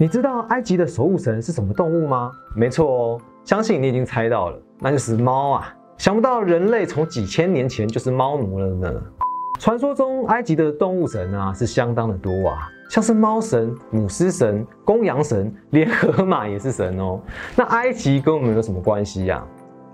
你知道埃及的守护神是什么动物吗？没错哦，相信你已经猜到了，那就是猫啊！想不到人类从几千年前就是猫奴了呢。传说中埃及的动物神啊是相当的多啊，像是猫神、母狮神、公羊神，连河马也是神哦。那埃及跟我们有什么关系呀？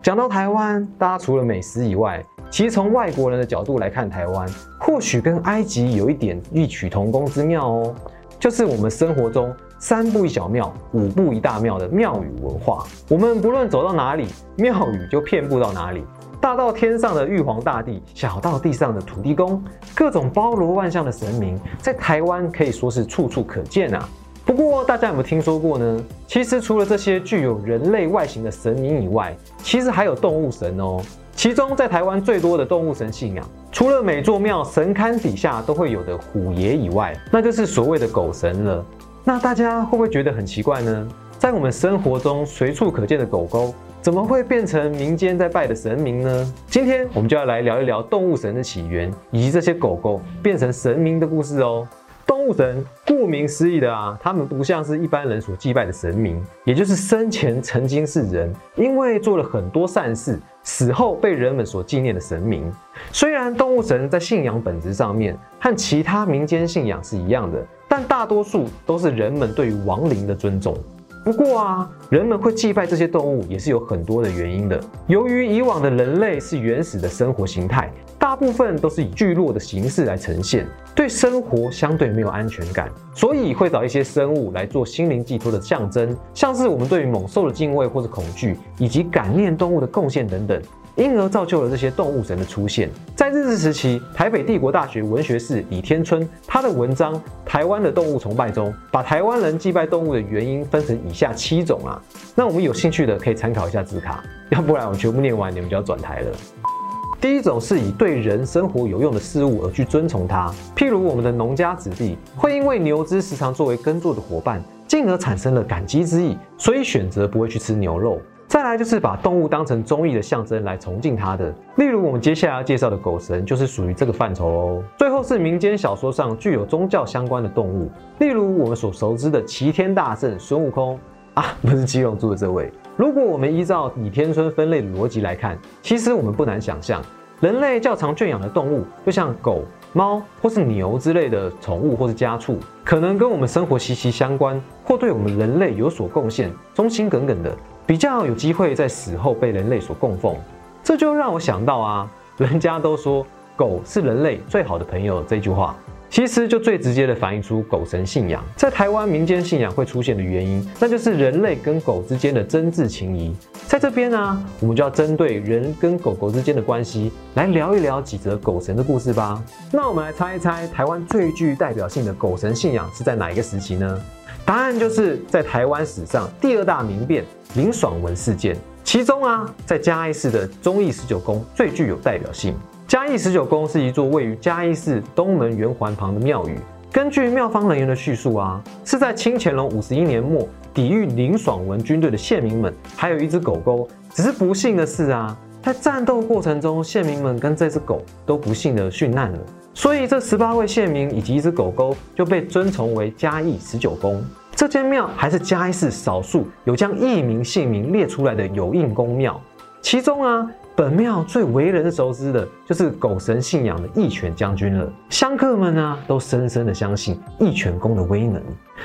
讲到台湾，大家除了美食以外，其实从外国人的角度来看台湾，或许跟埃及有一点异曲同工之妙哦，就是我们生活中。三步一小庙，五步一大庙的庙宇文化，我们不论走到哪里，庙宇就遍布到哪里。大到天上的玉皇大帝，小到地上的土地公，各种包罗万象的神明，在台湾可以说是处处可见啊。不过大家有没有听说过呢？其实除了这些具有人类外形的神明以外，其实还有动物神哦。其中在台湾最多的动物神信仰，除了每座庙神龛底下都会有的虎爷以外，那就是所谓的狗神了。那大家会不会觉得很奇怪呢？在我们生活中随处可见的狗狗，怎么会变成民间在拜的神明呢？今天我们就要来聊一聊动物神的起源，以及这些狗狗变成神明的故事哦。动物神顾名思义的啊，他们不像是一般人所祭拜的神明，也就是生前曾经是人，因为做了很多善事，死后被人们所纪念的神明。虽然动物神在信仰本质上面和其他民间信仰是一样的。但大多数都是人们对于亡灵的尊重。不过啊，人们会祭拜这些动物也是有很多的原因的。由于以往的人类是原始的生活形态，大部分都是以聚落的形式来呈现，对生活相对没有安全感，所以会找一些生物来做心灵寄托的象征，像是我们对于猛兽的敬畏或者恐惧，以及感念动物的贡献等等。因而造就了这些动物神的出现。在日治时期，台北帝国大学文学士李天春他的文章《台湾的动物崇拜》中，把台湾人祭拜动物的原因分成以下七种啊。那我们有兴趣的可以参考一下字卡，要不然我全部念完你们就要转台了。第一种是以对人生活有用的事物而去遵从它，譬如我们的农家子弟会因为牛只时常作为耕作的伙伴，进而产生了感激之意，所以选择不会去吃牛肉。再来就是把动物当成忠义的象征来崇敬它的，例如我们接下来要介绍的狗神就是属于这个范畴哦。最后是民间小说上具有宗教相关的动物，例如我们所熟知的齐天大圣孙悟空啊，不是七龙珠的这位。如果我们依照李天春分类的逻辑来看，其实我们不难想象，人类较常圈养的动物，就像狗、猫或是牛之类的宠物或是家畜，可能跟我们生活息息相关，或对我们人类有所贡献，忠心耿耿的。比较有机会在死后被人类所供奉，这就让我想到啊，人家都说狗是人类最好的朋友这句话，其实就最直接的反映出狗神信仰在台湾民间信仰会出现的原因，那就是人类跟狗之间的真挚情谊。在这边呢，我们就要针对人跟狗狗之间的关系来聊一聊几则狗神的故事吧。那我们来猜一猜，台湾最具代表性的狗神信仰是在哪一个时期呢？答案就是在台湾史上第二大民变林爽文事件，其中啊，在嘉义市的忠义十九宫最具有代表性。嘉义十九宫是一座位于嘉义市东门圆环旁的庙宇。根据庙方人员的叙述啊，是在清乾隆五十一年末，抵御林爽文军队的县民们，还有一只狗狗。只是不幸的是啊，在战斗过程中，县民们跟这只狗都不幸的殉难了。所以这十八位县民以及一只狗狗就被尊崇为嘉义十九宫。这间庙还是嘉义市少数有将义民姓名列出来的有印公庙。其中啊，本庙最为人熟知的就是狗神信仰的义犬将军了。香客们呢，都深深的相信义犬公的威能。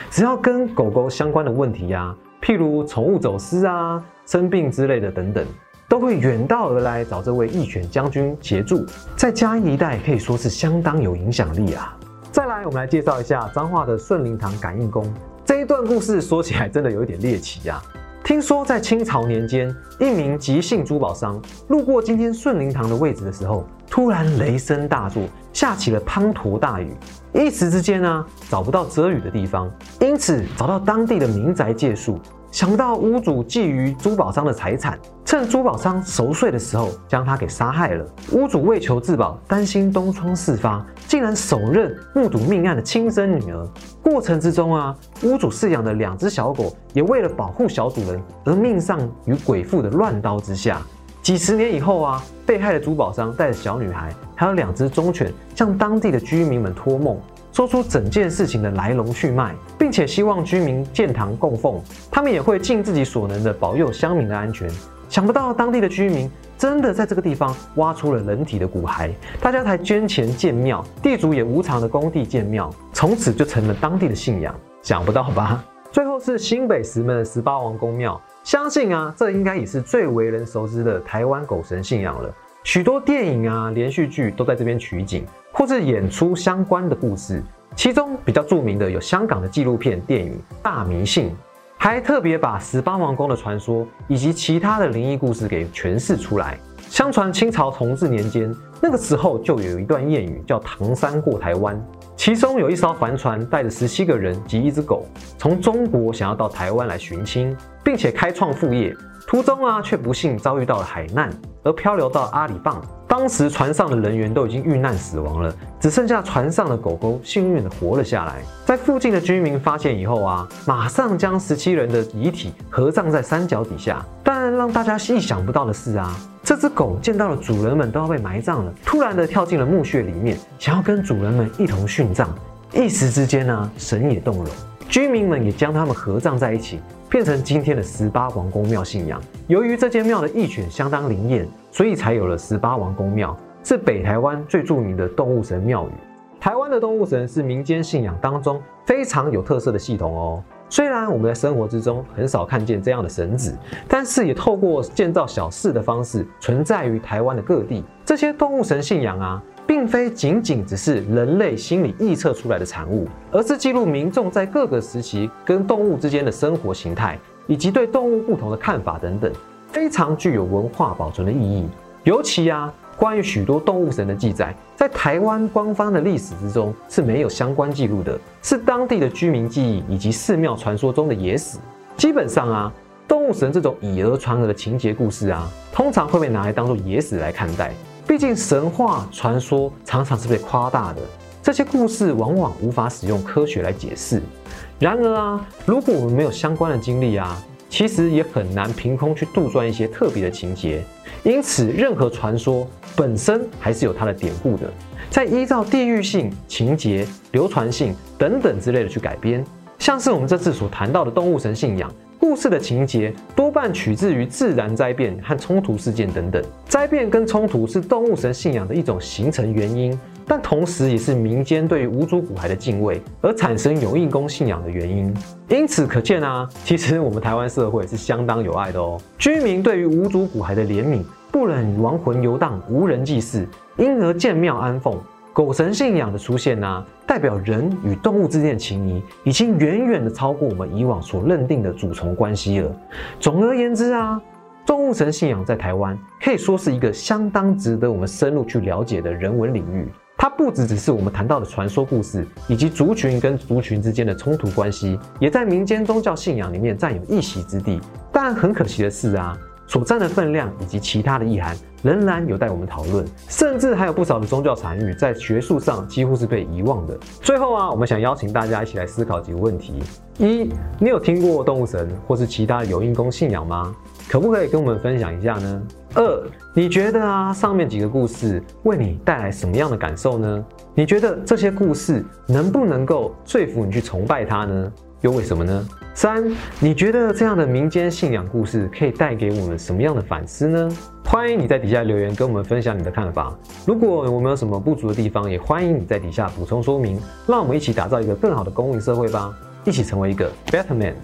只要跟狗狗相关的问题呀，譬如宠物走失啊、生病之类的等等。都会远道而来找这位义犬将军协助，在嘉义一带可以说是相当有影响力啊。再来，我们来介绍一下彰化的顺灵堂感应宫。这一段故事说起来真的有一点猎奇呀。听说在清朝年间，一名急性珠宝商路过今天顺灵堂的位置的时候，突然雷声大作，下起了滂沱大雨，一时之间呢找不到遮雨的地方，因此找到当地的民宅借宿。想不到屋主觊觎珠宝商的财产，趁珠宝商熟睡的时候将他给杀害了。屋主为求自保，担心东窗事发，竟然手刃目睹命案的亲生女儿。过程之中啊，屋主饲养的两只小狗也为了保护小主人而命丧于鬼父的乱刀之下。几十年以后啊，被害的珠宝商带着小女孩还有两只忠犬向当地的居民们托梦。说出整件事情的来龙去脉，并且希望居民建堂供奉。他们也会尽自己所能的保佑乡民的安全。想不到当地的居民真的在这个地方挖出了人体的骨骸，大家才捐钱建庙，地主也无偿的工地建庙，从此就成了当地的信仰。想不到吧？最后是新北石门的十八王公庙，相信啊，这应该也是最为人熟知的台湾狗神信仰了。许多电影啊、连续剧都在这边取景，或是演出相关的故事。其中比较著名的有香港的纪录片电影《大迷信》，还特别把十八王宫的传说以及其他的灵异故事给诠释出来。相传清朝同治年间，那个时候就有一段谚语叫“唐山过台湾”，其中有一艘帆船带着十七个人及一只狗，从中国想要到台湾来寻亲，并且开创副业。途中啊，却不幸遭遇到了海难，而漂流到阿里棒。当时船上的人员都已经遇难死亡了，只剩下船上的狗狗幸运的活了下来。在附近的居民发现以后啊，马上将十七人的遗体合葬在山脚底下。但让大家意想不到的是啊，这只狗见到了主人们都要被埋葬了，突然的跳进了墓穴里面，想要跟主人们一同殉葬。一时之间呢，神也动容，居民们也将他们合葬在一起。变成今天的十八王公庙信仰。由于这间庙的义犬相当灵验，所以才有了十八王公庙，是北台湾最著名的动物神庙宇。台湾的动物神是民间信仰当中非常有特色的系统哦。虽然我们在生活之中很少看见这样的神子，但是也透过建造小寺的方式存在于台湾的各地。这些动物神信仰啊。并非仅仅只是人类心理臆测出来的产物，而是记录民众在各个时期跟动物之间的生活形态，以及对动物不同的看法等等，非常具有文化保存的意义。尤其啊，关于许多动物神的记载，在台湾官方的历史之中是没有相关记录的，是当地的居民记忆以及寺庙传说中的野史。基本上啊，动物神这种以讹传讹的情节故事啊，通常会被拿来当做野史来看待。毕竟神话传说常常是被夸大的，这些故事往往无法使用科学来解释。然而啊，如果我们没有相关的经历啊，其实也很难凭空去杜撰一些特别的情节。因此，任何传说本身还是有它的典故的，再依照地域性、情节、流传性等等之类的去改编。像是我们这次所谈到的动物神信仰。故事的情节多半取自于自然灾变和冲突事件等等。灾变跟冲突是动物神信仰的一种形成原因，但同时也是民间对于无主骨骸的敬畏而产生有应公信仰的原因。因此可见啊，其实我们台湾社会是相当有爱的哦。居民对于无主骨骸的怜悯，不忍亡魂游荡，无人祭祀，因而建庙安奉。狗神信仰的出现呢，代表人与动物之间的情谊已经远远的超过我们以往所认定的主从关系了。总而言之啊，动物神信仰在台湾可以说是一个相当值得我们深入去了解的人文领域。它不只只是我们谈到的传说故事，以及族群跟族群之间的冲突关系，也在民间宗教信仰里面占有一席之地。但很可惜的是啊。所占的分量以及其他的意涵仍然有待我们讨论，甚至还有不少的宗教残余在学术上几乎是被遗忘的。最后啊，我们想邀请大家一起来思考几个问题：一，你有听过动物神或是其他有因公信仰吗？可不可以跟我们分享一下呢？二，你觉得啊，上面几个故事为你带来什么样的感受呢？你觉得这些故事能不能够说服你去崇拜它呢？又为什么呢？三，你觉得这样的民间信仰故事可以带给我们什么样的反思呢？欢迎你在底下留言跟我们分享你的看法。如果我们有什么不足的地方，也欢迎你在底下补充说明。让我们一起打造一个更好的公民社会吧，一起成为一个 better man。